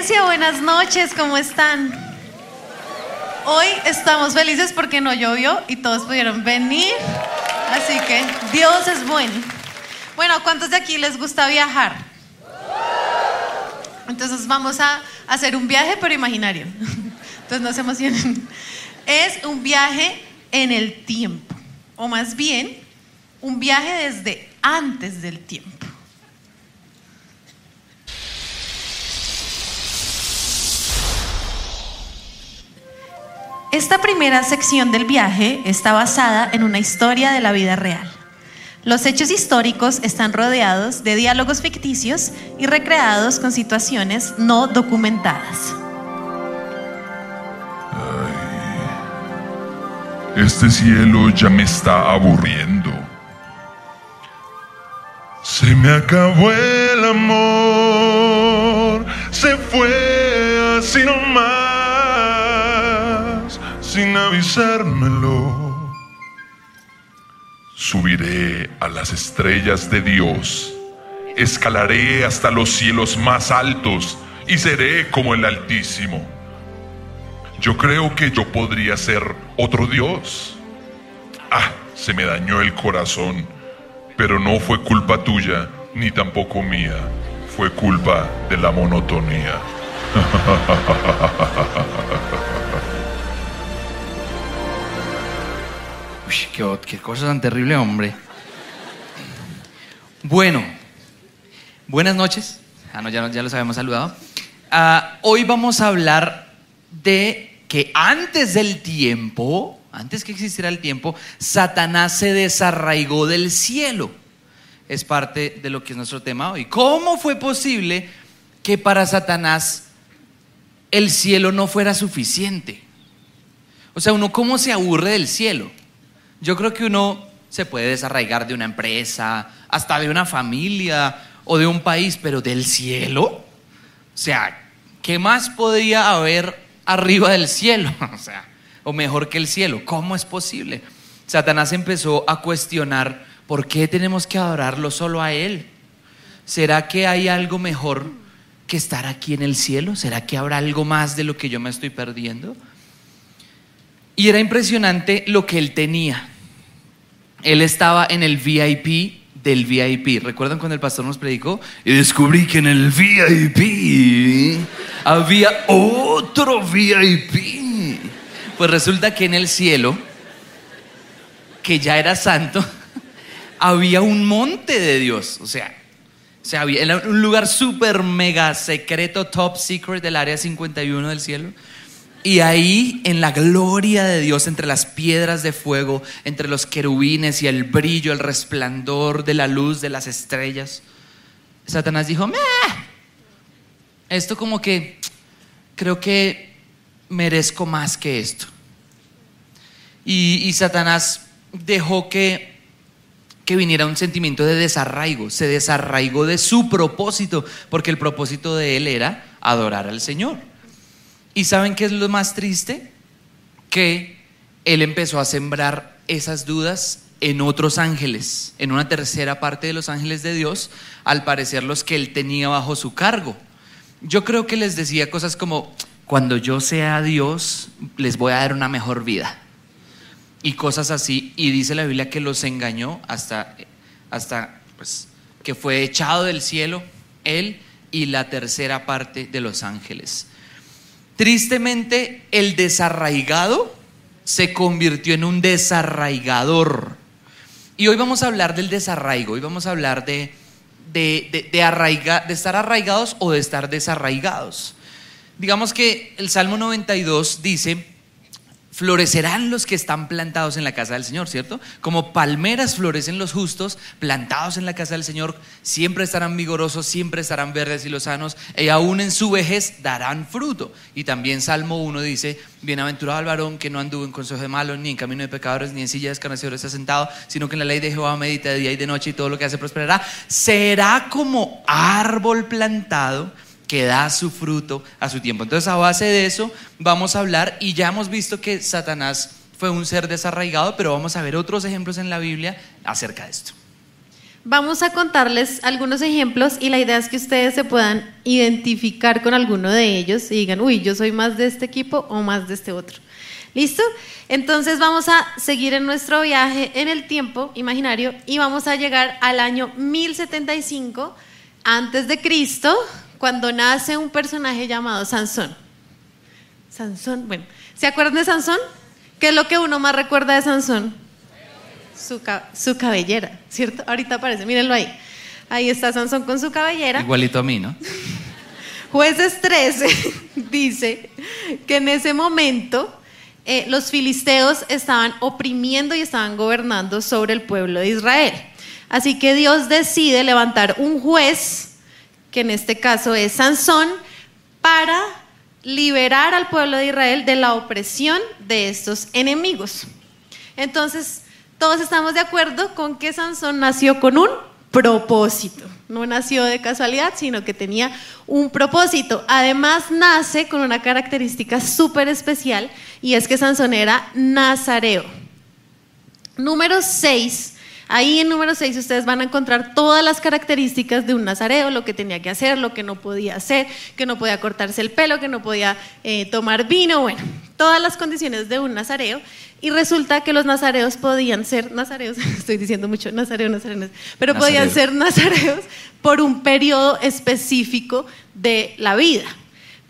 Buenas noches, ¿cómo están? Hoy estamos felices porque no llovió y todos pudieron venir, así que Dios es bueno. Bueno, ¿cuántos de aquí les gusta viajar? Entonces vamos a hacer un viaje pero imaginario. Entonces no se emocionen. Es un viaje en el tiempo, o más bien un viaje desde antes del tiempo. Esta primera sección del viaje está basada en una historia de la vida real. Los hechos históricos están rodeados de diálogos ficticios y recreados con situaciones no documentadas. Este cielo ya me está aburriendo. Se me acabó el amor, se fue así nomás sin avisármelo. Subiré a las estrellas de Dios, escalaré hasta los cielos más altos y seré como el Altísimo. Yo creo que yo podría ser otro Dios. Ah, se me dañó el corazón, pero no fue culpa tuya ni tampoco mía, fue culpa de la monotonía. qué, cosa tan terrible, hombre. Bueno, buenas noches. Ah, ya, ya los habíamos saludado. Ah, hoy vamos a hablar de que antes del tiempo, antes que existiera el tiempo, Satanás se desarraigó del cielo. Es parte de lo que es nuestro tema hoy. ¿Cómo fue posible que para Satanás el cielo no fuera suficiente? O sea, uno cómo se aburre del cielo. Yo creo que uno se puede desarraigar de una empresa, hasta de una familia o de un país, pero del cielo. O sea, ¿qué más podría haber arriba del cielo? O sea, o mejor que el cielo. ¿Cómo es posible? Satanás empezó a cuestionar por qué tenemos que adorarlo solo a Él. ¿Será que hay algo mejor que estar aquí en el cielo? ¿Será que habrá algo más de lo que yo me estoy perdiendo? Y era impresionante lo que él tenía. Él estaba en el VIP del VIP. ¿Recuerdan cuando el pastor nos predicó? Y descubrí que en el VIP había otro VIP. Pues resulta que en el cielo, que ya era santo, había un monte de Dios. O sea, o sea había un lugar súper mega secreto, top secret del área 51 del cielo y ahí, en la gloria de Dios, entre las piedras de fuego, entre los querubines y el brillo, el resplandor de la luz de las estrellas, Satanás dijo, Meh, esto como que creo que merezco más que esto. Y, y Satanás dejó que, que viniera un sentimiento de desarraigo, se desarraigó de su propósito, porque el propósito de él era adorar al Señor. ¿Y saben qué es lo más triste? Que él empezó a sembrar esas dudas en otros ángeles, en una tercera parte de los ángeles de Dios, al parecer los que él tenía bajo su cargo. Yo creo que les decía cosas como, cuando yo sea Dios, les voy a dar una mejor vida. Y cosas así. Y dice la Biblia que los engañó hasta, hasta pues, que fue echado del cielo él y la tercera parte de los ángeles. Tristemente, el desarraigado se convirtió en un desarraigador. Y hoy vamos a hablar del desarraigo, hoy vamos a hablar de, de, de estar arraigados o de estar desarraigados. Digamos que el Salmo 92 dice, florecerán los que están plantados en la casa del Señor, ¿cierto? Como palmeras florecen los justos, plantados en la casa del Señor, siempre estarán vigorosos, siempre estarán verdes y lozanos, y aún en su vejez darán fruto. Y también Salmo 1 dice, bienaventurado el varón que no anduvo en consejo de malos, ni en camino de pecadores, ni en silla de escarnecedores está sentado, sino que en la ley de Jehová medita de día y de noche y todo lo que hace prosperará. Será como árbol plantado que da su fruto a su tiempo. Entonces, a base de eso, vamos a hablar y ya hemos visto que Satanás fue un ser desarraigado, pero vamos a ver otros ejemplos en la Biblia acerca de esto. Vamos a contarles algunos ejemplos y la idea es que ustedes se puedan identificar con alguno de ellos y digan, uy, yo soy más de este equipo o más de este otro. ¿Listo? Entonces vamos a seguir en nuestro viaje en el tiempo imaginario y vamos a llegar al año 1075 antes de Cristo, cuando nace un personaje llamado Sansón. Sansón, bueno, ¿se acuerdan de Sansón? ¿Qué es lo que uno más recuerda de Sansón? Su, su cabellera, ¿cierto? Ahorita aparece, mírenlo ahí. Ahí está Sansón con su cabellera. Igualito a mí, ¿no? Jueces 13 dice que en ese momento eh, los filisteos estaban oprimiendo y estaban gobernando sobre el pueblo de Israel. Así que Dios decide levantar un juez, que en este caso es Sansón, para liberar al pueblo de Israel de la opresión de estos enemigos. Entonces, todos estamos de acuerdo con que Sansón nació con un propósito. No nació de casualidad, sino que tenía un propósito. Además, nace con una característica súper especial y es que Sansón era nazareo. Número 6 Ahí en número 6 ustedes van a encontrar todas las características de un nazareo, lo que tenía que hacer, lo que no podía hacer, que no podía cortarse el pelo, que no podía eh, tomar vino, bueno, todas las condiciones de un nazareo. Y resulta que los nazareos podían ser nazareos, estoy diciendo mucho nazareo, nazareos, pero podían ser nazareos por un periodo específico de la vida.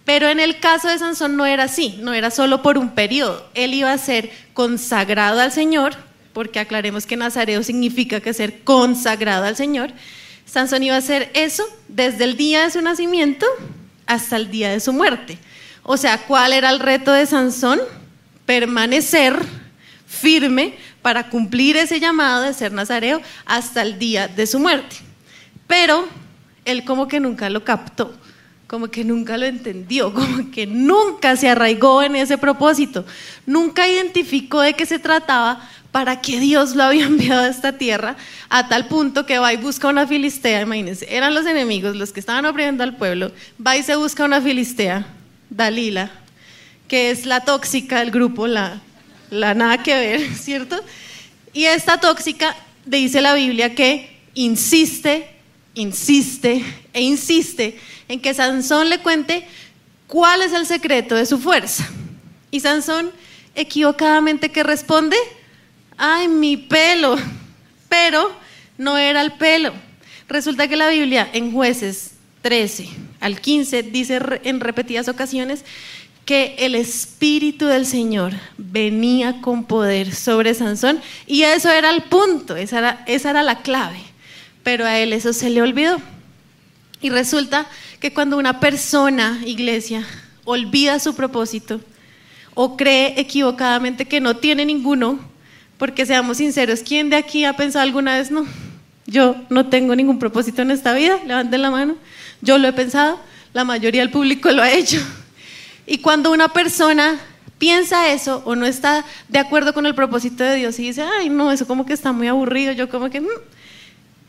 Pero en el caso de Sansón no era así, no era solo por un periodo. Él iba a ser consagrado al Señor porque aclaremos que Nazareo significa que ser consagrado al Señor. Sansón iba a hacer eso desde el día de su nacimiento hasta el día de su muerte. O sea, ¿cuál era el reto de Sansón? Permanecer firme para cumplir ese llamado de ser nazareo hasta el día de su muerte. Pero él como que nunca lo captó, como que nunca lo entendió, como que nunca se arraigó en ese propósito, nunca identificó de qué se trataba para que Dios lo había enviado a esta tierra, a tal punto que va y busca una filistea, imagínense, eran los enemigos los que estaban oprimiendo al pueblo, va y se busca una filistea, Dalila, que es la tóxica del grupo, la, la nada que ver, ¿cierto? Y esta tóxica dice la Biblia que insiste, insiste e insiste en que Sansón le cuente cuál es el secreto de su fuerza. Y Sansón equivocadamente que responde, ay, mi pelo, pero no era el pelo. Resulta que la Biblia en jueces 13 al 15 dice en repetidas ocasiones que el Espíritu del Señor venía con poder sobre Sansón y eso era el punto, esa era, esa era la clave, pero a él eso se le olvidó. Y resulta que cuando una persona, iglesia, olvida su propósito o cree equivocadamente que no tiene ninguno, porque seamos sinceros, ¿quién de aquí ha pensado alguna vez, no, yo no tengo ningún propósito en esta vida? Levanten la mano. Yo lo he pensado, la mayoría del público lo ha hecho. Y cuando una persona piensa eso o no está de acuerdo con el propósito de Dios y dice, ay, no, eso como que está muy aburrido, yo como que... Mm",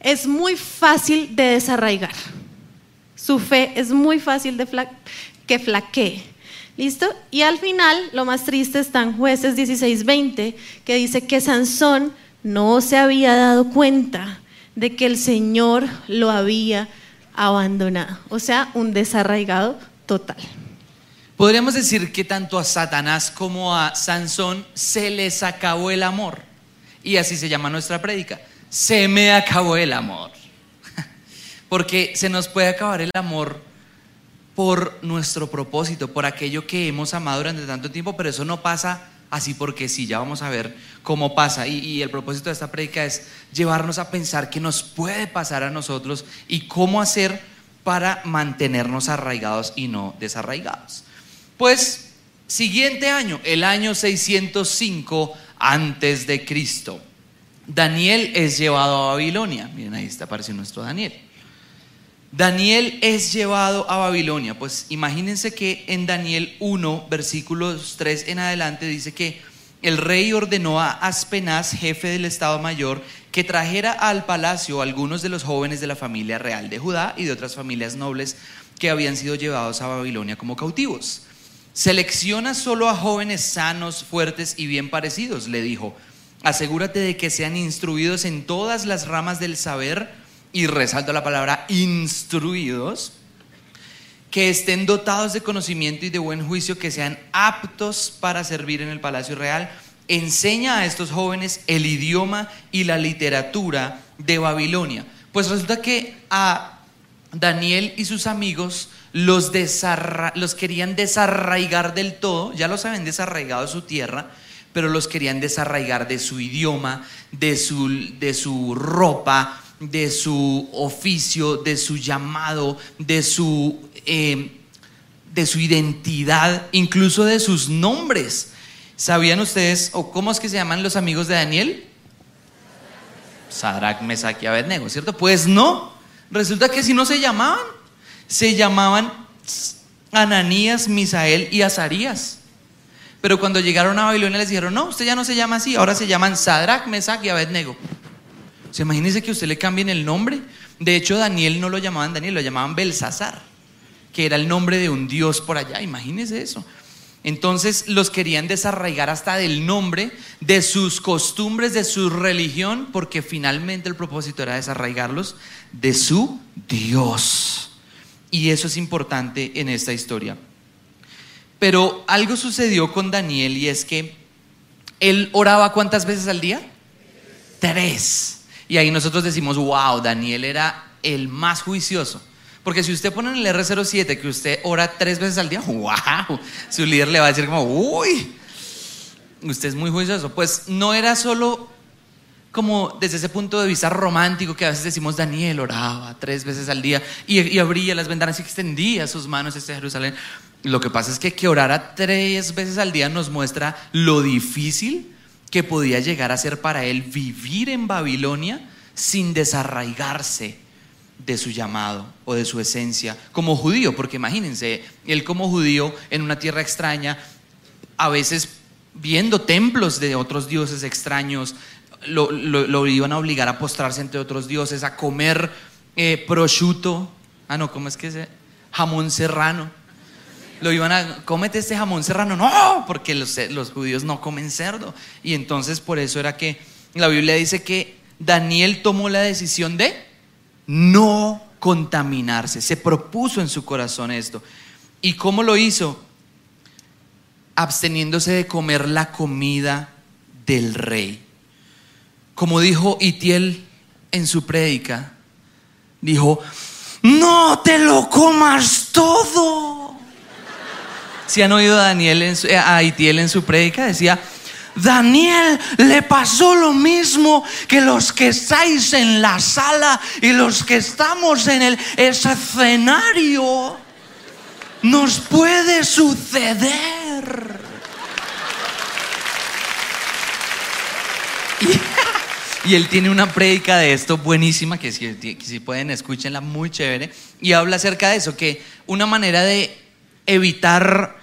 es muy fácil de desarraigar. Su fe es muy fácil de que flaquee. ¿Listo? Y al final, lo más triste está en jueces 16:20, que dice que Sansón no se había dado cuenta de que el Señor lo había abandonado. O sea, un desarraigado total. Podríamos decir que tanto a Satanás como a Sansón se les acabó el amor. Y así se llama nuestra prédica. Se me acabó el amor. Porque se nos puede acabar el amor por nuestro propósito, por aquello que hemos amado durante tanto tiempo, pero eso no pasa así porque sí, ya vamos a ver cómo pasa. Y, el propósito de esta prédica es llevarnos a pensar qué nos puede pasar a nosotros y cómo hacer para mantenernos arraigados y no desarraigados. Pues, siguiente año, el año 605 antes de Cristo. Daniel es llevado a Babilonia. Miren, ahí está apareciendo nuestro Daniel. Daniel es llevado a Babilonia. Pues imagínense que en Daniel 1, versículos 3 en adelante dice que el rey ordenó a Aspenaz, jefe del Estado Mayor, que trajera al palacio algunos de los jóvenes de la familia real de Judá y de otras familias nobles que habían sido llevados a Babilonia como cautivos. Selecciona solo a jóvenes sanos, fuertes y bien parecidos, le dijo. Asegúrate de que sean instruidos en todas las ramas del saber, y resalto la palabra instruidos, que estén dotados de conocimiento y de buen juicio, que sean aptos para servir en el Palacio Real. Enseña a estos jóvenes el idioma y la literatura de Babilonia. Pues resulta que a Daniel y sus amigos los, los querían desarraigar del todo, ya los habían desarraigado de su tierra, pero los querían desarraigar de su idioma, de su, de su ropa, de su oficio, de su llamado, de su eh, de su identidad, incluso de sus nombres. ¿Sabían ustedes, o cómo es que se llaman los amigos de Daniel? Sadrach, Mesach Abednego, ¿cierto? Pues no, resulta que si no se llamaban, se llamaban Ananías, Misael y Azarías. Pero cuando llegaron a Babilonia les dijeron, no, usted ya no se llama así, ahora se llaman Sadrach, Mesach y Abednego. ¿Se imagínense que usted le cambien el nombre? De hecho, Daniel no lo llamaban Daniel, lo llamaban Belsasar que era el nombre de un dios por allá, imagínense eso. Entonces los querían desarraigar hasta del nombre, de sus costumbres, de su religión, porque finalmente el propósito era desarraigarlos de su Dios. Y eso es importante en esta historia. Pero algo sucedió con Daniel y es que él oraba cuántas veces al día? Tres. Y ahí nosotros decimos, wow, Daniel era el más juicioso. Porque si usted pone en el R07 que usted ora tres veces al día, wow, su líder le va a decir como, uy, usted es muy juicioso. Pues no era solo como desde ese punto de vista romántico que a veces decimos, Daniel oraba tres veces al día y, abría las ventanas y extendía sus manos hacia Jerusalén. Lo que pasa es que que orara tres veces al día nos muestra lo difícil que podía llegar a ser para él vivir en Babilonia sin desarraigarse de su llamado o de su esencia como judío, porque imagínense, él como judío en una tierra extraña, a veces viendo templos de otros dioses extraños, lo, iban a obligar a postrarse entre otros dioses, a comer eh, prosciutto, ah no, ¿cómo es que es? Jamón serrano. Lo iban a, cómete este jamón serrano, no, porque los, los judíos no comen cerdo. Y entonces por eso era que la Biblia dice que Daniel tomó la decisión de no contaminarse. Se propuso en su corazón esto. ¿Y cómo lo hizo? Absteniéndose de comer la comida del rey. Como dijo Itiel en su prédica, dijo, no te lo comas todo. Si han oído a, Daniel en a Itiel en su prédica, decía, Daniel le pasó lo mismo que los que estáis en la sala y los que estamos en el escenario. Nos puede suceder. Y, él tiene una prédica de esto buenísima, que si, pueden escúchenla, muy chévere, y habla acerca de eso, que una manera de evitar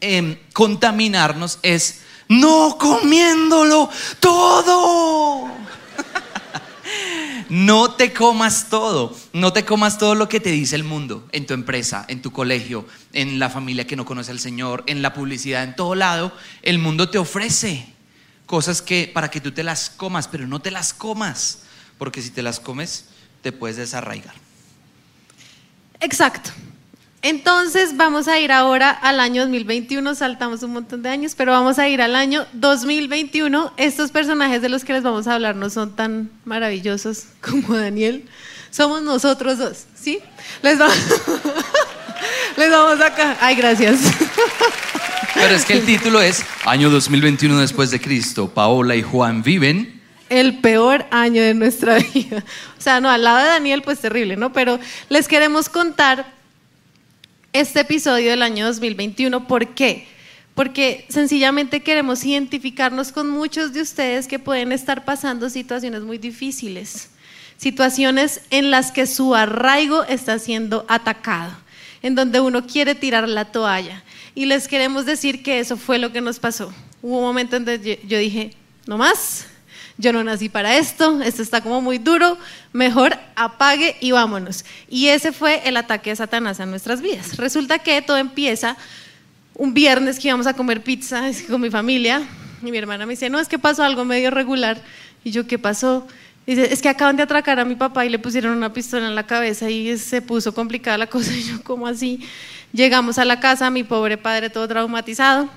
em, contaminarnos es no comiéndolo todo. No te comas todo, no te comas todo lo que te dice el mundo, en tu empresa, en tu colegio, en la familia que no conoce al Señor, en la publicidad, en todo lado. El mundo te ofrece cosas que para que tú te las comas, pero no te las comas, porque si te las comes te puedes desarraigar. Exacto. Entonces vamos a ir ahora al año 2021, saltamos un montón de años, pero vamos a ir al año 2021. Estos personajes de los que les vamos a hablar no son tan maravillosos como Daniel, somos nosotros dos, ¿sí? Les vamos, les vamos acá. Ay, gracias. Pero es que el título es Año 2021 después de Cristo. Paola y Juan viven el peor año de nuestra vida. O sea, no, al lado de Daniel, pues terrible, ¿no? Pero les queremos contar este episodio del año 2021. ¿Por qué? Porque sencillamente queremos identificarnos con muchos de ustedes que pueden estar pasando situaciones muy difíciles, situaciones en las que su arraigo está siendo atacado, en donde uno quiere tirar la toalla. Y les queremos decir que eso fue lo que nos pasó. Hubo un momento en donde yo dije, no más, yo no nací para esto, esto está como muy duro, mejor apague y vámonos. Y ese fue el ataque de Satanás a nuestras vidas. Resulta que todo empieza un viernes que íbamos a comer pizza con mi familia, Y mi hermana me dice, no, es que pasó algo medio regular. Y yo, ¿qué pasó? Dice, es que acaban de atracar a mi papá y le pusieron una pistola en la cabeza y se puso complicada la cosa. Y yo, ¿cómo así? Llegamos a la casa, mi pobre padre todo traumatizado.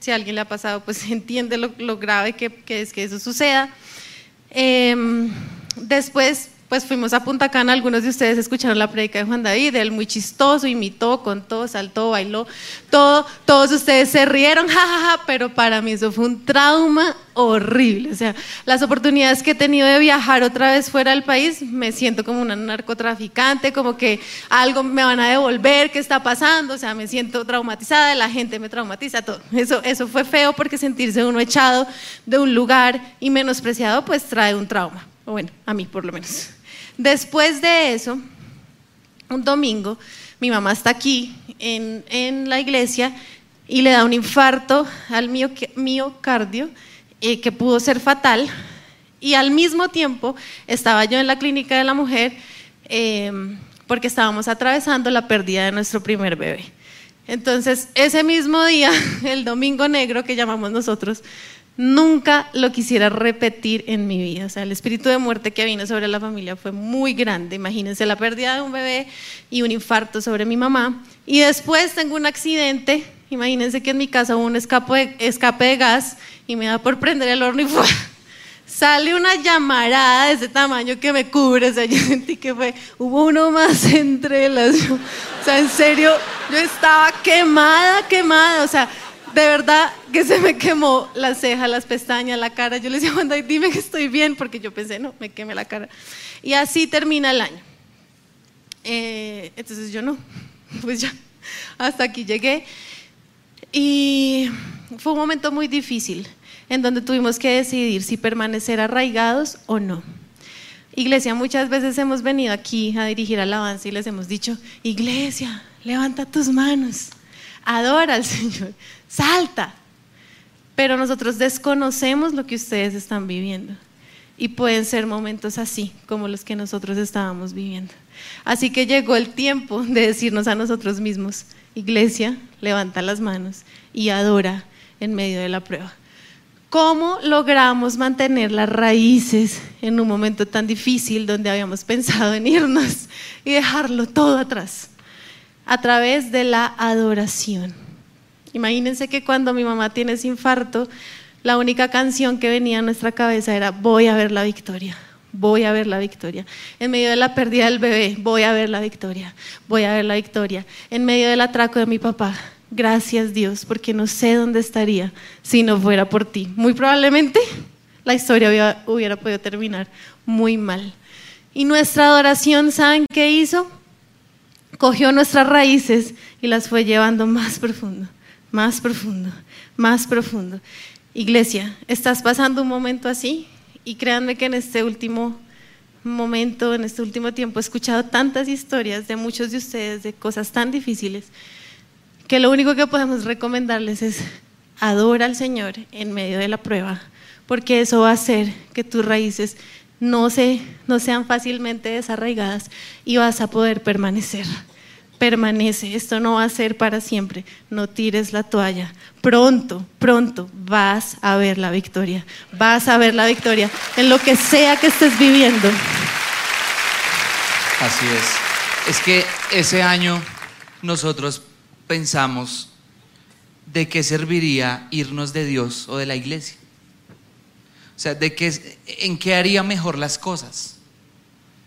Si a alguien le ha pasado, pues entiende lo, grave que, es que eso suceda. Eh, después pues fuimos a Punta Cana, algunos de ustedes escucharon la predica de Juan David, él muy chistoso, imitó, contó, saltó, bailó, todo, todos ustedes se rieron, jajaja, pero para mí eso fue un trauma horrible, o sea, las oportunidades que he tenido de viajar otra vez fuera del país, me siento como una narcotraficante, como que algo me van a devolver, ¿qué está pasando? O sea, me siento traumatizada, la gente me traumatiza, todo. Eso, eso fue feo porque sentirse uno echado de un lugar y menospreciado, pues trae un trauma, o bueno, a mí por lo menos. Después de eso, un domingo, mi mamá está aquí en, la iglesia y le da un infarto al miocardio eh, que pudo ser fatal. Y al mismo tiempo estaba yo en la clínica de la mujer eh, porque estábamos atravesando la pérdida de nuestro primer bebé. Entonces, ese mismo día, el domingo negro que llamamos nosotros, nunca lo quisiera repetir en mi vida. O sea, el espíritu de muerte que vino sobre la familia fue muy grande. Imagínense la pérdida de un bebé y un infarto sobre mi mamá. Y después tengo un accidente. Imagínense que en mi casa hubo un escape de, escape de gas y me da por prender el horno y sale una llamarada de ese tamaño que me cubre. O sea, yo sentí que fue, hubo uno más entre las. o sea, en serio, yo estaba quemada, quemada. O sea, de verdad que se me quemó la ceja, las pestañas, la cara. Yo le decía, Juan dime que estoy bien, porque yo pensé, no, me quemé la cara. Y así termina el año. Eh, entonces yo no, pues ya, hasta aquí llegué. Y fue un momento muy difícil, en donde tuvimos que decidir si permanecer arraigados o no. Iglesia, muchas veces hemos venido aquí a dirigir alabanza y les hemos dicho, iglesia, levanta tus manos, adora al Señor salta. Pero nosotros desconocemos lo que ustedes están viviendo. Y pueden ser momentos así, como los que nosotros estábamos viviendo. Así que llegó el tiempo de decirnos a nosotros mismos, iglesia, levanta las manos y adora en medio de la prueba. ¿Cómo logramos mantener las raíces en un momento tan difícil donde habíamos pensado en irnos y dejarlo todo atrás? A través de la adoración. Imagínense que cuando mi mamá tiene ese infarto, la única canción que venía a nuestra cabeza era voy a ver la victoria, voy a ver la victoria. En medio de la pérdida del bebé, voy a ver la victoria, voy a ver la victoria. En medio del atraco de mi papá, gracias Dios, porque no sé dónde estaría si no fuera por ti. Muy probablemente la historia hubiera, podido terminar muy mal. Y nuestra adoración, ¿saben qué hizo? Cogió nuestras raíces y las fue llevando más profundo más profundo, más profundo. Iglesia, ¿estás pasando un momento así? Y créanme que en este último momento, en este último tiempo, he escuchado tantas historias de muchos de ustedes de cosas tan difíciles que lo único que podemos recomendarles es adora al Señor en medio de la prueba, porque eso va a hacer que tus raíces no, se, no sean fácilmente desarraigadas y vas a poder permanecer permanece, esto no va a ser para siempre, no tires la toalla. Pronto, pronto vas a ver la victoria, vas a ver la victoria en lo que sea que estés viviendo. Así es. Es que ese año nosotros pensamos de qué serviría irnos de Dios o de la iglesia. O sea, de qué, en qué haría mejor las cosas.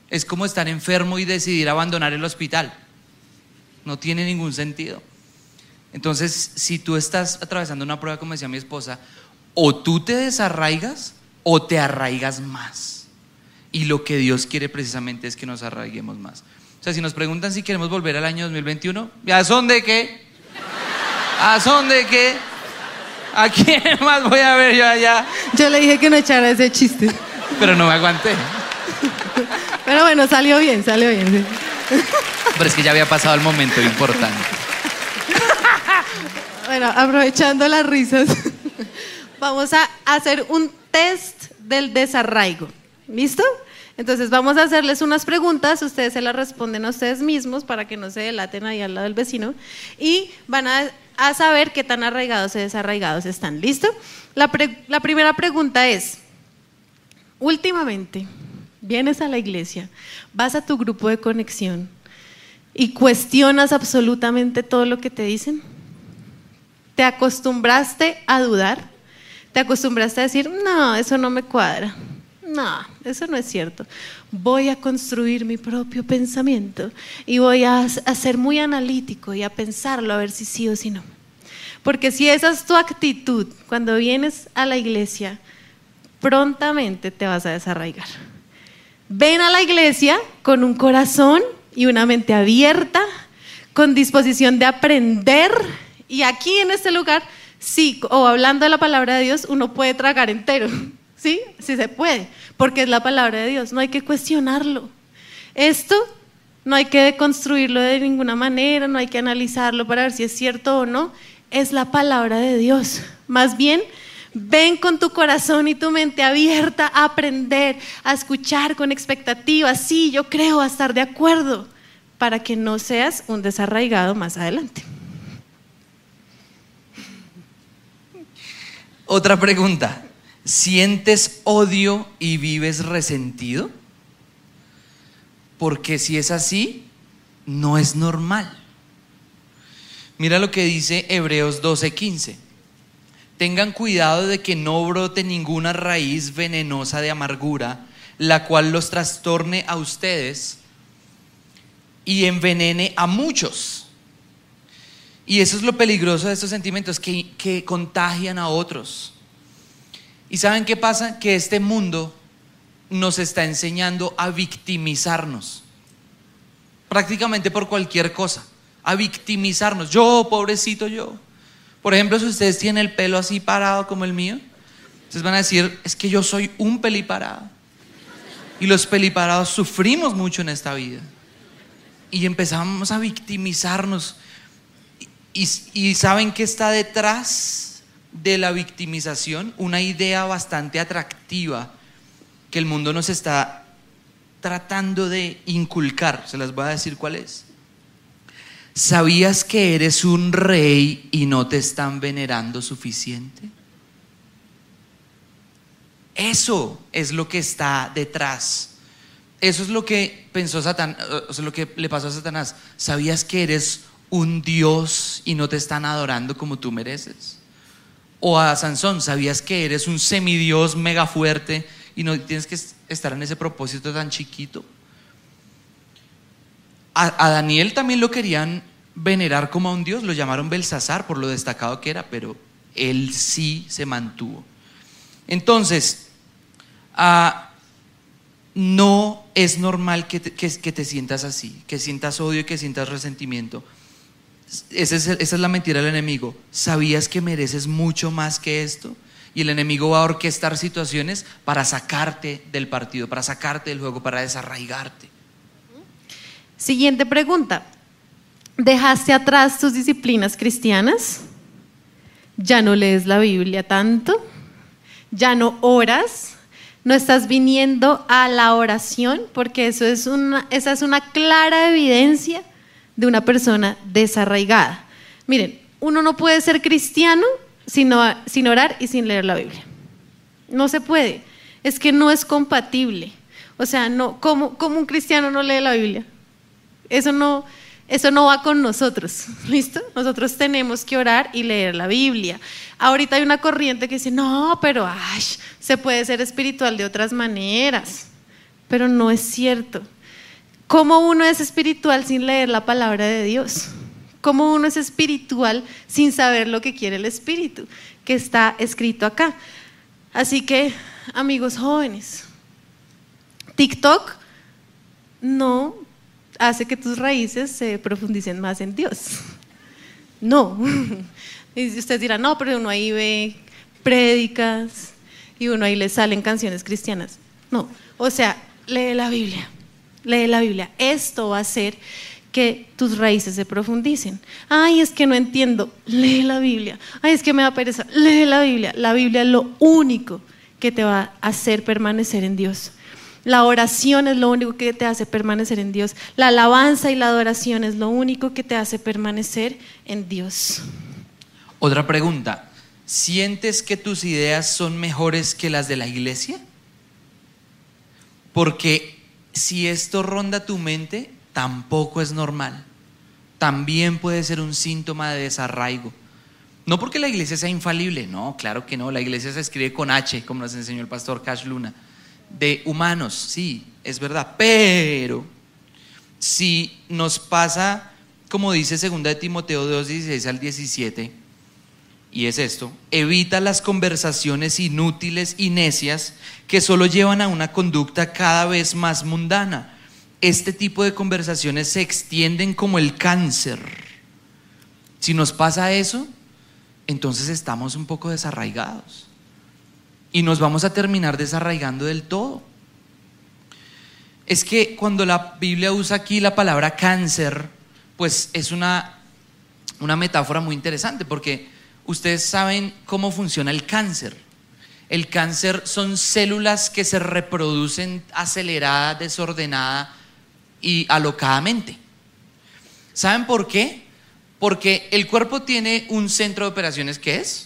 Es como estar enfermo y decidir abandonar el hospital. No tiene ningún sentido. Entonces, si tú estás atravesando una prueba, como decía mi esposa, o tú te desarraigas o te arraigas más. Y lo que Dios quiere precisamente es que nos arraiguemos más. O sea, si nos preguntan si queremos volver al año 2021, ¿a son de qué? ¿A son de qué? ¿A quién más voy a ver yo allá? Yo le dije que no echara ese chiste. Pero no me aguanté. Pero bueno, salió bien, salió bien. Pero es que ya había pasado el momento importante. Bueno, aprovechando las risas, vamos a hacer un test del desarraigo. ¿Listo? Entonces vamos a hacerles unas preguntas, ustedes se las responden a ustedes mismos para que no se delaten ahí al lado del vecino y van a a saber qué tan arraigados o desarraigados están. ¿Listo? La, la primera pregunta es, últimamente, vienes a la iglesia, vas a tu grupo de conexión y cuestionas absolutamente todo lo que te dicen. ¿Te acostumbraste a dudar? ¿Te acostumbraste a decir, no, eso no me cuadra? No, eso no es cierto. Voy a construir mi propio pensamiento y voy a, ser muy analítico y a pensarlo a ver si sí o si no. Porque si esa es tu actitud cuando vienes a la iglesia, prontamente te vas a desarraigar. Ven a la iglesia con un corazón y una mente abierta, con disposición de aprender. Y aquí en este lugar, sí, o hablando de la palabra de Dios, uno puede tragar entero. ¿Sí? Sí se puede, porque es la palabra de Dios, no hay que cuestionarlo. Esto no hay que construirlo de ninguna manera, no hay que analizarlo para ver si es cierto o no, es la palabra de Dios. Más bien, ven con tu corazón y tu mente abierta a aprender, a escuchar con expectativas. Sí, yo creo, a estar de acuerdo, para que no seas un desarraigado más adelante. Otra pregunta. ¿Sientes odio y vives resentido? Porque si es así, no es normal. Mira lo que dice Hebreos 12:15. Tengan cuidado de que no brote ninguna raíz venenosa de amargura, la cual los trastorne a ustedes y envenene a muchos. Y eso es lo peligroso de estos sentimientos, que, que contagian a otros. ¿Y saben qué pasa? Que este mundo nos está enseñando a victimizarnos. Prácticamente por cualquier cosa. A victimizarnos. Yo, pobrecito yo. Por ejemplo, si ustedes tienen el pelo así parado como el mío, ustedes van a decir, es que yo soy un peliparado. Y los peliparados sufrimos mucho en esta vida. Y empezamos a victimizarnos. Y, saben qué está detrás de la victimización una idea bastante atractiva que el mundo nos está tratando de inculcar. Se las voy a decir cuál es. ¿Sabías que eres un rey y no te están venerando suficiente? Eso es lo que está detrás. Eso es lo que pensó Satanás, lo que le pasó a Satanás. ¿Sabías que eres un Dios y no te están adorando como tú mereces? O a Sansón, ¿sabías que eres un semidios mega fuerte y no tienes que estar en ese propósito tan chiquito? A, Daniel también lo querían venerar como a un dios, lo llamaron Belsasar por lo destacado que era, pero él sí se mantuvo. Entonces, ah, no es normal que que te, sientas así, que sientas odio y que sientas resentimiento. Esa es, la mentira del enemigo. ¿Sabías que mereces mucho más que esto? Y el enemigo va a orquestar situaciones para sacarte del partido, para sacarte del juego, para desarraigarte. Siguiente pregunta. ¿Dejaste atrás tus disciplinas cristianas? ¿Ya no lees la Biblia tanto? ¿Ya no oras? ¿No estás viniendo a la oración? Porque eso es una, esa es una clara evidencia de una persona desarraigada. Miren, uno no puede ser cristiano sin, orar y sin leer la Biblia. No se puede. Es que no es compatible. O sea, no, ¿cómo, un cristiano no lee la Biblia? Eso no, eso no va con nosotros, ¿listo? Nosotros tenemos que orar y leer la Biblia. Ahorita hay una corriente que dice, no, pero ay, se puede ser espiritual de otras maneras, pero no es cierto. ¿Cómo uno es espiritual sin leer la palabra de Dios? ¿Cómo uno es espiritual sin saber lo que quiere el Espíritu? Que está escrito acá. Así que, amigos jóvenes, TikTok no hace que tus raíces se profundicen más en Dios. No. Y usted dirá, no, pero uno ahí ve prédicas y uno ahí le salen canciones cristianas. No. O sea, lee la Biblia lee la Biblia. Esto va a hacer que tus raíces se profundicen. Ay, es que no entiendo. Lee la Biblia. Ay, es que me da pereza. Lee la Biblia. La Biblia es lo único que te va a hacer permanecer en Dios. La oración es lo único que te hace permanecer en Dios. La alabanza y la adoración es lo único que te hace permanecer en Dios. Otra pregunta, ¿sientes que tus ideas son mejores que las de la iglesia? Porque si esto ronda tu mente, tampoco es normal. También puede ser un síntoma de desarraigo. No porque la iglesia sea infalible, no, claro que no. La iglesia se escribe con H, como nos enseñó el pastor Cash Luna. De humanos, sí, es verdad. Pero si nos pasa, como dice 2 de Timoteo 2, 16 al 17, y es esto, evita las conversaciones inútiles y necias que solo llevan a una conducta cada vez más mundana. Este tipo de conversaciones se extienden como el cáncer. Si nos pasa eso, entonces estamos un poco desarraigados. Y nos vamos a terminar desarraigando del todo. Es que cuando la Biblia usa aquí la palabra cáncer, pues es una, una metáfora muy interesante, porque ustedes saben cómo funciona el cáncer. El cáncer son células que se reproducen aceleradas, desordenada y alocadamente. ¿Saben por qué? Porque el cuerpo tiene un centro de operaciones que es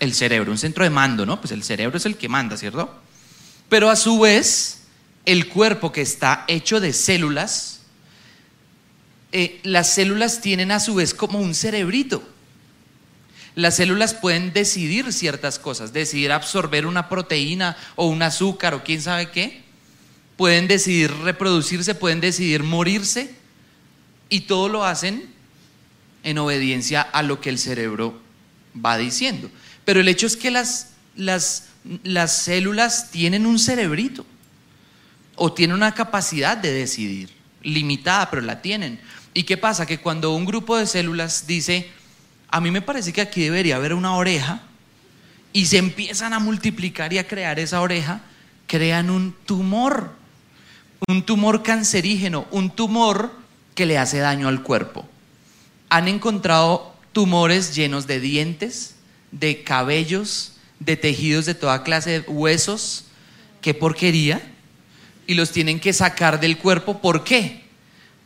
el cerebro, un centro de mando, ¿no? Pues el cerebro es el que manda, ¿cierto? Pero a su vez, el cuerpo que está hecho de células, eh, las células tienen a su vez como un cerebrito. Las células pueden decidir ciertas cosas, decidir absorber una proteína o un azúcar o quién sabe qué. Pueden decidir reproducirse, pueden decidir morirse y todo lo hacen en obediencia a lo que el cerebro va diciendo. Pero el hecho es que las, las, las células tienen un cerebrito o tienen una capacidad de decidir, limitada, pero la tienen. ¿Y qué pasa? Que cuando un grupo de células dice, a mí me parece que aquí debería haber una oreja, y se empiezan a multiplicar y a crear esa oreja, crean un tumor, un tumor cancerígeno, un tumor que le hace daño al cuerpo han encontrado tumores llenos de dientes, de cabellos, de tejidos de toda clase de huesos. ¡Qué porquería! Y los tienen que sacar del cuerpo. ¿Por qué?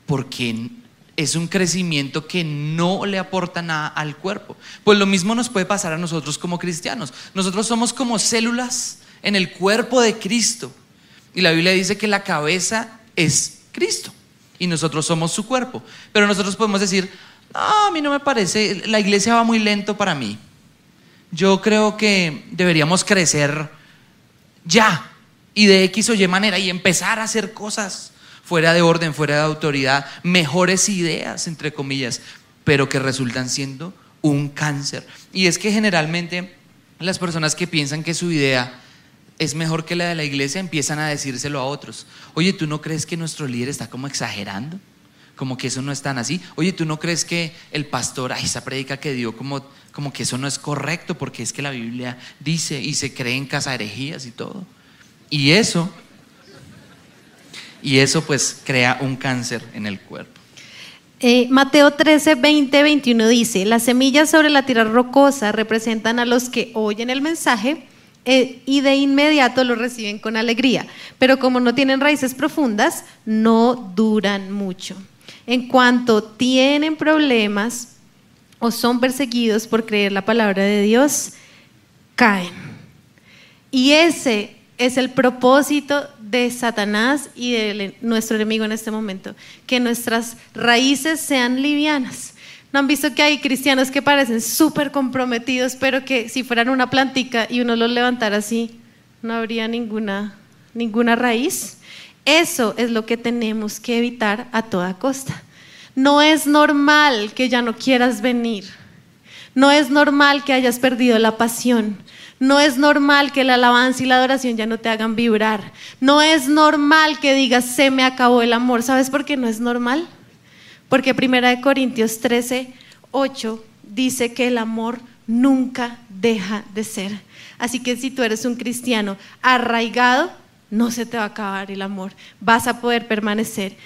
Porque es un crecimiento que no le aporta nada al cuerpo. Pues lo mismo nos puede pasar a nosotros como cristianos. Nosotros somos como células en el cuerpo de Cristo. Y la Biblia dice que la cabeza es Cristo y nosotros somos su cuerpo. Pero nosotros podemos decir, no, a mí no me parece, la iglesia va muy lento para mí. Yo creo que deberíamos crecer ya y de X o Y manera y empezar a hacer cosas fuera de orden, fuera de autoridad, mejores ideas, entre comillas, pero que resultan siendo un cáncer. Y es que generalmente las personas que piensan que su idea es mejor que la de la iglesia empiezan a decírselo a otros. Oye, ¿tú no crees que nuestro líder está como exagerando? Como que eso no es tan así. Oye, ¿tú no crees que el pastor, ay, esa predica que dio como, como que eso no es correcto porque es que la Biblia dice y se cree en casa herejías y todo? Y eso, y eso pues crea un cáncer en el cuerpo. Eh, Mateo 13, 20, 21 dice, las semillas sobre la tierra rocosa representan a los que oyen el mensaje eh, y de inmediato lo reciben con alegría, pero como no tienen raíces profundas, no duran mucho en cuanto tienen problemas o son perseguidos por creer la palabra de Dios, caen. Y ese es el propósito de Satanás y de nuestro enemigo en este momento, que nuestras raíces sean livianas. ¿No han visto que hay cristianos que parecen súper comprometidos, pero que si fueran una plantica y uno los levantara así, no habría ninguna, ninguna raíz? Eso es lo que tenemos que evitar a toda costa. No es normal que ya no quieras venir. No es normal que hayas perdido la pasión. No es normal que la alabanza y la adoración ya no te hagan vibrar. No es normal que digas, se me acabó el amor. ¿Sabes por qué no es normal? Porque Primera de Corintios 13, 8 dice que el amor nunca deja de ser. Así que si tú eres un cristiano arraigado, no se te va a acabar el amor, vas a poder permanecer.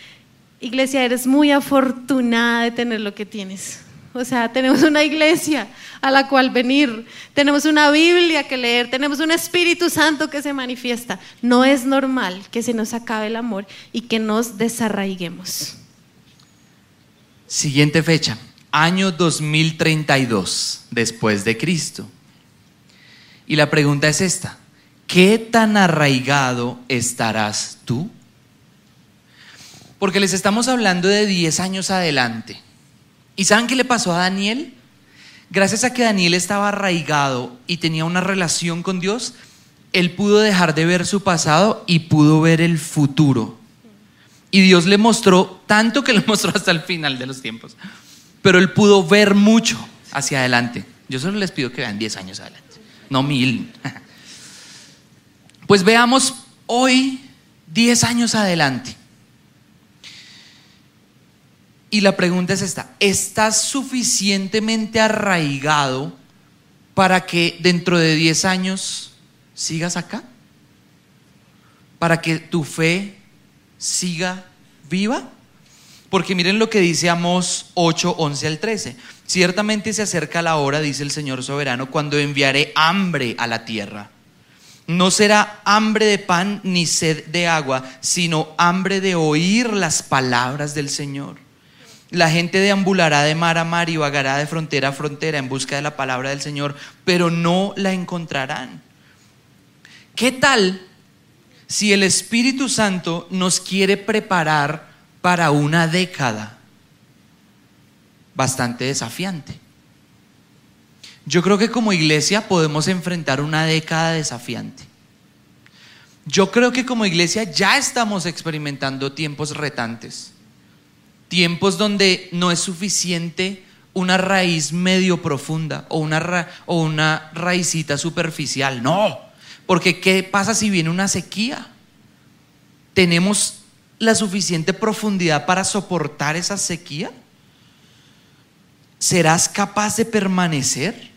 Iglesia, eres muy afortunada de tener lo que tienes. O sea, tenemos una iglesia a la cual venir, tenemos una Biblia que leer, tenemos un Espíritu Santo que se manifiesta. No es normal que se nos acabe el amor y que nos desarraiguemos. Siguiente fecha, año 2032 después de Cristo. Y la pregunta es esta, ¿qué tan arraigado estarás tú? Porque les estamos hablando de 10 años adelante. ¿Y saben qué le pasó a Daniel? Gracias a que Daniel estaba arraigado y tenía una relación con Dios, él pudo dejar de ver su pasado y pudo ver el futuro. Y Dios le mostró, tanto que le mostró hasta el final de los tiempos, pero él pudo ver mucho hacia adelante. Yo solo les pido que vean 10 años adelante, no mil. Pues veamos hoy 10 años adelante. Y la pregunta es esta, ¿estás suficientemente arraigado para que dentro de 10 años sigas acá? ¿Para que tu fe siga viva? Porque miren lo que dice Amos 8, 11 al 13. Ciertamente se acerca la hora, dice el Señor soberano, cuando enviaré hambre a la tierra. No será hambre de pan ni sed de agua, sino hambre de oír las palabras del Señor. La gente deambulará de mar a mar y vagará de frontera a frontera en busca de la palabra del Señor, pero no la encontrarán. ¿Qué tal si el Espíritu Santo nos quiere preparar para una década bastante desafiante? Yo creo que como iglesia podemos enfrentar una década desafiante. Yo creo que como iglesia ya estamos experimentando tiempos retantes. Tiempos donde no es suficiente una raíz medio profunda o una, una raicita superficial. No, porque ¿qué pasa si viene una sequía? ¿Tenemos la suficiente profundidad para soportar esa sequía? ¿Serás capaz de permanecer?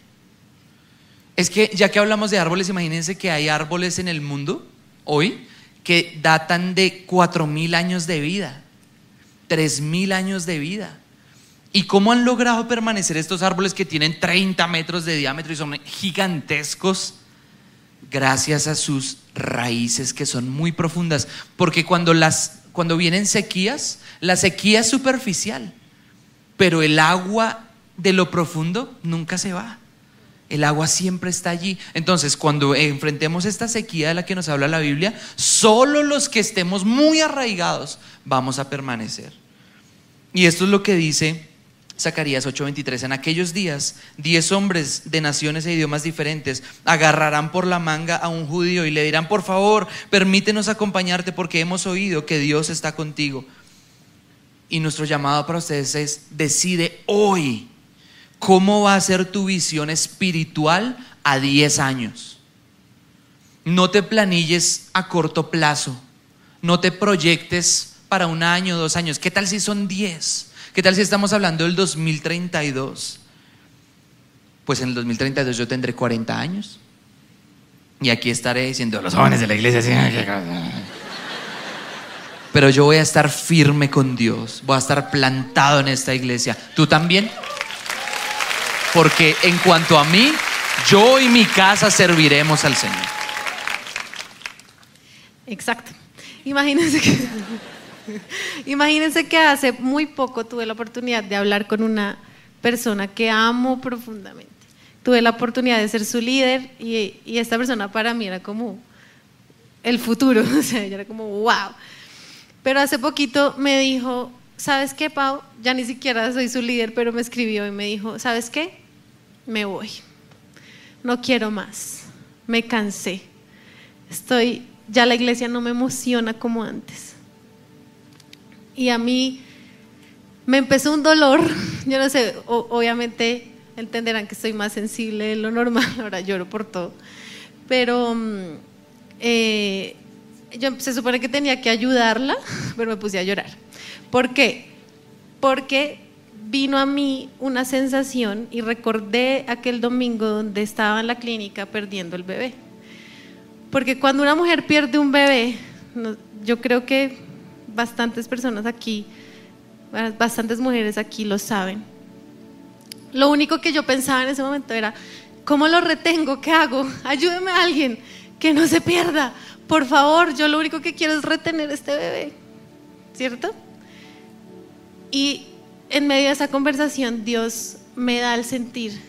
Es que ya que hablamos de árboles, imagínense que hay árboles en el mundo hoy que datan de cuatro mil años de vida, tres mil años de vida. ¿Y cómo han logrado permanecer estos árboles que tienen 30 metros de diámetro y son gigantescos? gracias a sus raíces que son muy profundas, porque cuando las cuando vienen sequías, la sequía es superficial, pero el agua de lo profundo nunca se va. El agua siempre está allí. Entonces, cuando enfrentemos esta sequía de la que nos habla la Biblia, solo los que estemos muy arraigados vamos a permanecer. Y esto es lo que dice Zacarías 8:23, en aquellos días, diez hombres de naciones e idiomas diferentes agarrarán por la manga a un judío y le dirán, por favor, permítenos acompañarte porque hemos oído que Dios está contigo. Y nuestro llamado para ustedes es, decide hoy cómo va a ser tu visión espiritual a 10 años. No te planilles a corto plazo, no te proyectes para un año, dos años. ¿Qué tal si son 10? ¿Qué tal si estamos hablando del 2032? Pues en el 2032 yo tendré 40 años. Y aquí estaré diciendo, los jóvenes de la iglesia, pero yo voy a estar firme con Dios, voy a estar plantado en esta iglesia. ¿Tú también? Porque en cuanto a mí, yo y mi casa serviremos al Señor. Exacto. Imagínense que... Imagínense que hace muy poco tuve la oportunidad de hablar con una persona que amo profundamente. Tuve la oportunidad de ser su líder y, esta persona para mí era como el futuro, o sea, ella era como wow. Pero hace poquito me dijo, ¿sabes qué, Pau? Ya ni siquiera soy su líder, pero me escribió y me dijo, ¿sabes qué? Me voy. No quiero más. Me cansé. Estoy, ya la iglesia no me emociona como antes y a mí me empezó un dolor, yo no sé, obviamente entenderán que soy más sensible de lo normal, ahora lloro por todo, pero mm, eh, yo se supone que tenía que ayudarla, pero me puse a llorar. ¿Por qué? Porque vino a mí una sensación y recordé aquel domingo donde estaba en la clínica perdiendo el bebé. Porque cuando una mujer pierde un bebé, yo creo que bastantes personas aquí, bastantes mujeres aquí lo saben. Lo único que yo pensaba en ese momento era, ¿cómo lo retengo? ¿Qué hago? Ayúdeme a alguien que no se pierda. Por favor, yo lo único que quiero es retener este bebé. ¿Cierto? Y en medio de esa conversación Dios me da el sentir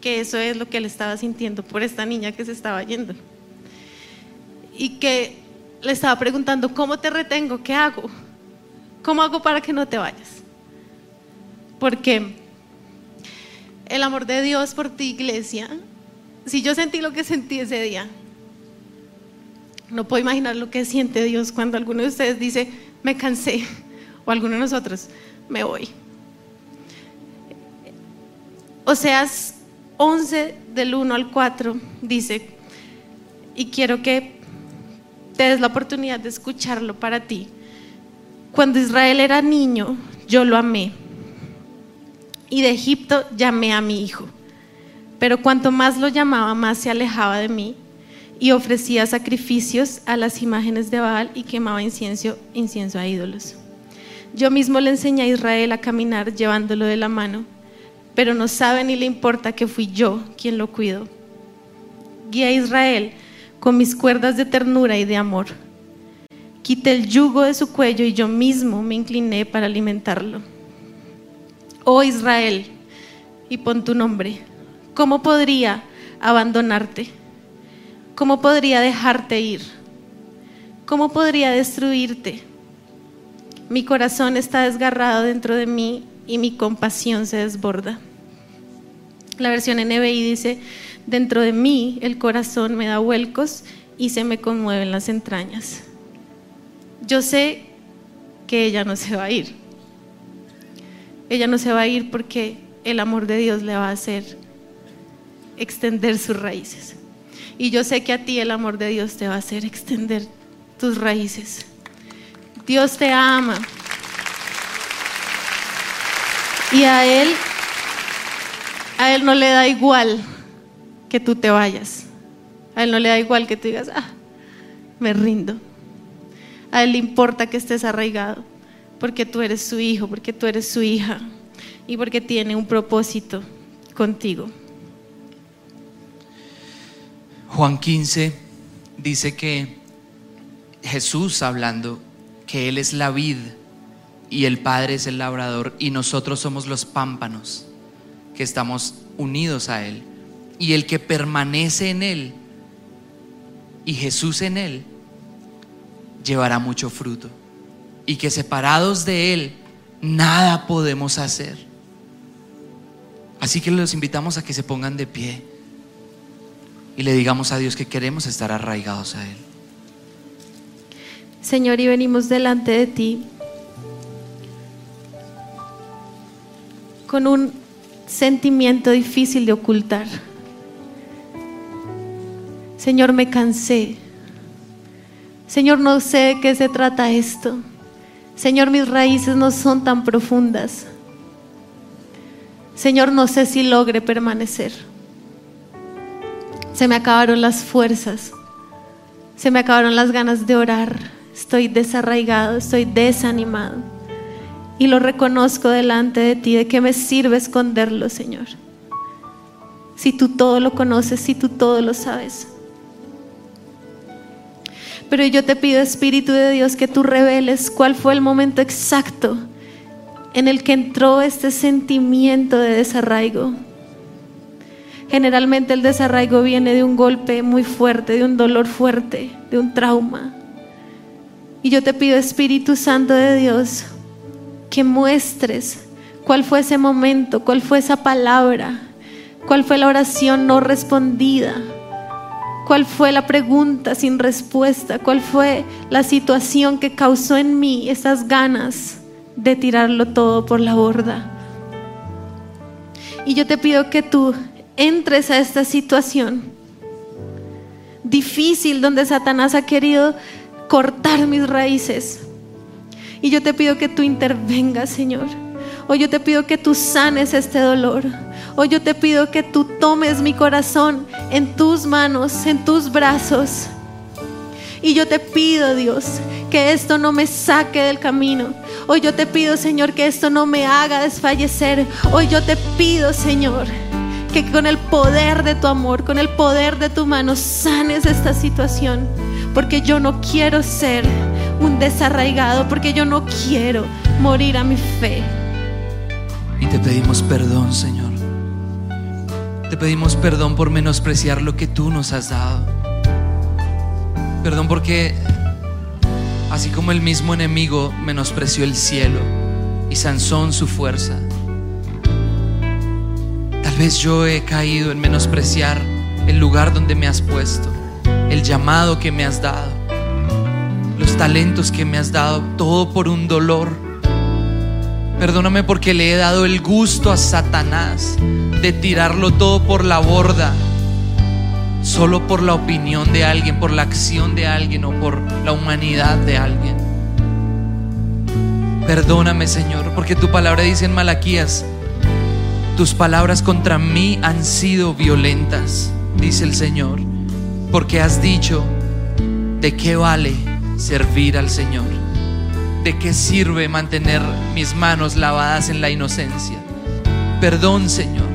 que eso es lo que él estaba sintiendo por esta niña que se estaba yendo. Y que le estaba preguntando, ¿cómo te retengo? ¿Qué hago? ¿Cómo hago para que no te vayas? Porque el amor de Dios por ti, iglesia, si yo sentí lo que sentí ese día, no puedo imaginar lo que siente Dios cuando alguno de ustedes dice, me cansé, o alguno de nosotros, me voy. Oseas 11 del 1 al 4 dice, y quiero que te des la oportunidad de escucharlo para ti. Cuando Israel era niño, yo lo amé. Y de Egipto llamé a mi hijo. Pero cuanto más lo llamaba, más se alejaba de mí y ofrecía sacrificios a las imágenes de Baal y quemaba incienso, incienso a ídolos. Yo mismo le enseñé a Israel a caminar llevándolo de la mano, pero no sabe ni le importa que fui yo quien lo cuidó. Guía a Israel con mis cuerdas de ternura y de amor. Quité el yugo de su cuello y yo mismo me incliné para alimentarlo. Oh Israel, y pon tu nombre, ¿cómo podría abandonarte? ¿Cómo podría dejarte ir? ¿Cómo podría destruirte? Mi corazón está desgarrado dentro de mí y mi compasión se desborda. La versión NBI dice, dentro de mí el corazón me da vuelcos y se me conmueven las entrañas. Yo sé que ella no se va a ir. Ella no se va a ir porque el amor de Dios le va a hacer extender sus raíces. Y yo sé que a ti el amor de Dios te va a hacer extender tus raíces. Dios te ama. Y a Él, a Él no le da igual que tú te vayas. A Él no le da igual que tú digas, ah, me rindo. A Él le importa que estés arraigado, porque tú eres su hijo, porque tú eres su hija y porque tiene un propósito contigo. Juan 15 dice que Jesús hablando, que Él es la vid y el Padre es el labrador y nosotros somos los pámpanos que estamos unidos a Él. Y el que permanece en Él y Jesús en Él, llevará mucho fruto. Y que separados de Él, nada podemos hacer. Así que los invitamos a que se pongan de pie y le digamos a Dios que queremos estar arraigados a Él. Señor, y venimos delante de ti con un sentimiento difícil de ocultar. Señor, me cansé. Señor, no sé de qué se trata esto. Señor, mis raíces no son tan profundas. Señor, no sé si logre permanecer. Se me acabaron las fuerzas. Se me acabaron las ganas de orar. Estoy desarraigado, estoy desanimado. Y lo reconozco delante de ti. ¿De qué me sirve esconderlo, Señor? Si tú todo lo conoces, si tú todo lo sabes. Pero yo te pido, Espíritu de Dios, que tú reveles cuál fue el momento exacto en el que entró este sentimiento de desarraigo Generalmente el desarraigo viene de un golpe muy fuerte, de un dolor fuerte, de un trauma. Y yo te pido, Espíritu Santo de Dios, que muestres cuál fue ese momento, cuál fue esa palabra, cuál fue la oración no respondida, cuál fue la pregunta sin respuesta, cuál fue la situación que causó en mí esas ganas de tirarlo todo por la borda. Y yo te pido que tú entres a esta situación difícil donde Satanás ha querido cortar mis raíces. Y yo te pido que tú intervengas, Señor. Hoy yo te pido que tú sanes este dolor. Hoy yo te pido que tú tomes mi corazón en tus manos, en tus brazos. Y yo te pido, Dios, que esto no me saque del camino. Hoy yo te pido, Señor, que esto no me haga desfallecer. Hoy yo te pido, Señor, que con el poder de tu amor, con el poder de tu mano, sanes esta situación. Porque yo no quiero ser un desarraigado, porque yo no quiero morir a mi fe. Y te pedimos perdón, Señor. Te pedimos perdón por menospreciar lo que tú nos has dado. Perdón porque así como el mismo enemigo menospreció el cielo y Sansón su fuerza, tal vez yo he caído en menospreciar el lugar donde me has puesto, el llamado que me has dado, los talentos que me has dado, todo por un dolor Perdóname porque le he dado el gusto a Satanás de tirarlo todo por la borda, solo por la opinión de alguien, por la acción de alguien o por la humanidad de alguien. Perdóname, Señor, porque tu palabra dice en Malaquías, tus palabras contra mí han sido violentas, dice el Señor, porque has dicho, ¿de qué vale servir al Señor? ¿de qué sirve mantener mis manos lavadas en la inocencia? Perdón, Señor.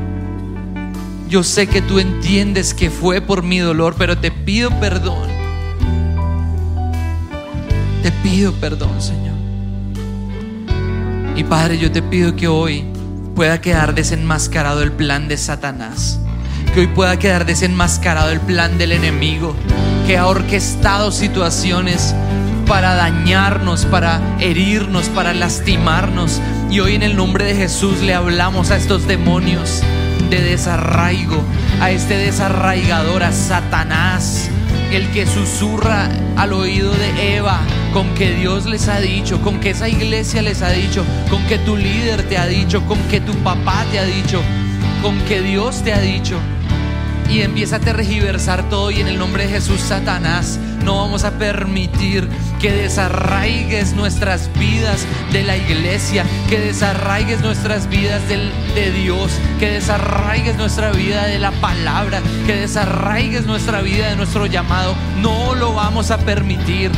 Yo sé que tú entiendes que fue por mi dolor, pero te pido perdón. Te pido perdón, Señor. Y Padre, yo te pido que hoy pueda quedar desenmascarado el plan de Satanás. Que hoy pueda quedar desenmascarado el plan del enemigo que ha orquestado situaciones para dañarnos, para herirnos, para lastimarnos. Y hoy en el nombre de Jesús le hablamos a estos demonios de desarraigo, a este desarraigador, a Satanás, el que susurra al oído de Eva con que Dios les ha dicho, con que esa iglesia les ha dicho, con que tu líder te ha dicho, con que tu papá te ha dicho, con que Dios te ha dicho. Y empieza a tergiversar todo y en el nombre de Jesús, Satanás, no vamos a permitir que desarraigues nuestras vidas de la iglesia, que desarraigues nuestras vidas de Dios, que desarraigues nuestra vida de la palabra, que desarraigues nuestra vida de nuestro llamado. No lo vamos a permitir.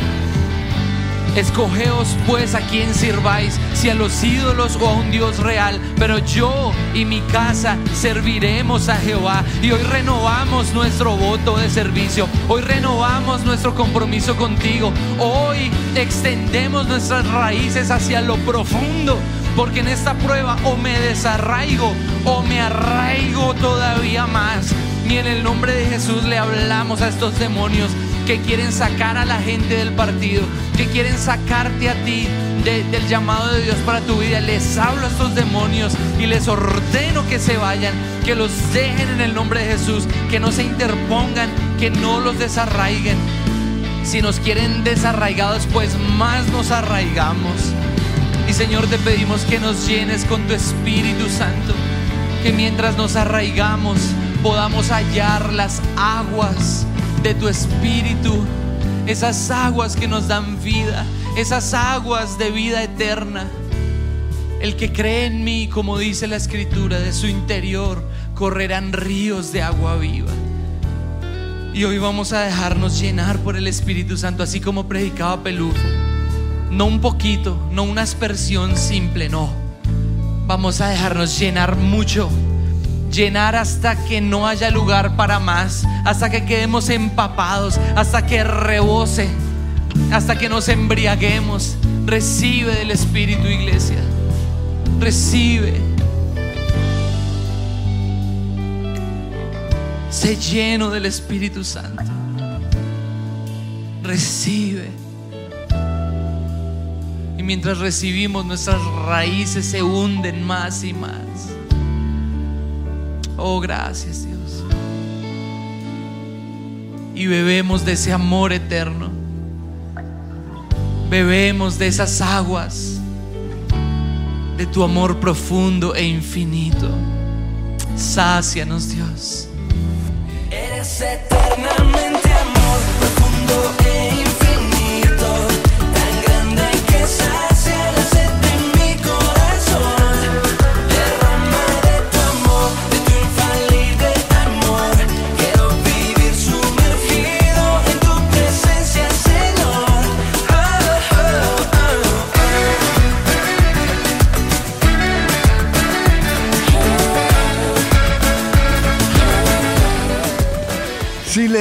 Escogeos pues a quien sirváis, si a los ídolos o a un Dios real. Pero yo y mi casa serviremos a Jehová. Y hoy renovamos nuestro voto de servicio. Hoy renovamos nuestro compromiso contigo. Hoy extendemos nuestras raíces hacia lo profundo. Porque en esta prueba o me desarraigo o me arraigo todavía más. Y en el nombre de Jesús le hablamos a estos demonios que quieren sacar a la gente del partido, que quieren sacarte a ti del llamado de Dios para tu vida. Les hablo a estos demonios y les ordeno que se vayan, que los dejen en el nombre de Jesús, que no se interpongan, que no los desarraiguen. Si nos quieren desarraigados, pues más nos arraigamos. Y Señor, te pedimos que nos llenes con tu Espíritu Santo, que mientras nos arraigamos podamos hallar las aguas de tu espíritu, esas aguas que nos dan vida, esas aguas de vida eterna. El que cree en mí, como dice la escritura, de su interior correrán ríos de agua viva. Y hoy vamos a dejarnos llenar por el Espíritu Santo, así como predicaba Pelufo. No un poquito, no una aspersión simple, no. Vamos a dejarnos llenar mucho llenar hasta que no haya lugar para más, hasta que quedemos empapados, hasta que rebose, hasta que nos embriaguemos. Recibe del Espíritu, iglesia. Recibe. Sé lleno del Espíritu Santo. Recibe. Y mientras recibimos, nuestras raíces se hunden más y más. Oh, gracias Dios. Y bebemos de ese amor eterno. Bebemos de esas aguas, de tu amor profundo e infinito. Sácianos Dios. Eres eternamente amor profundo e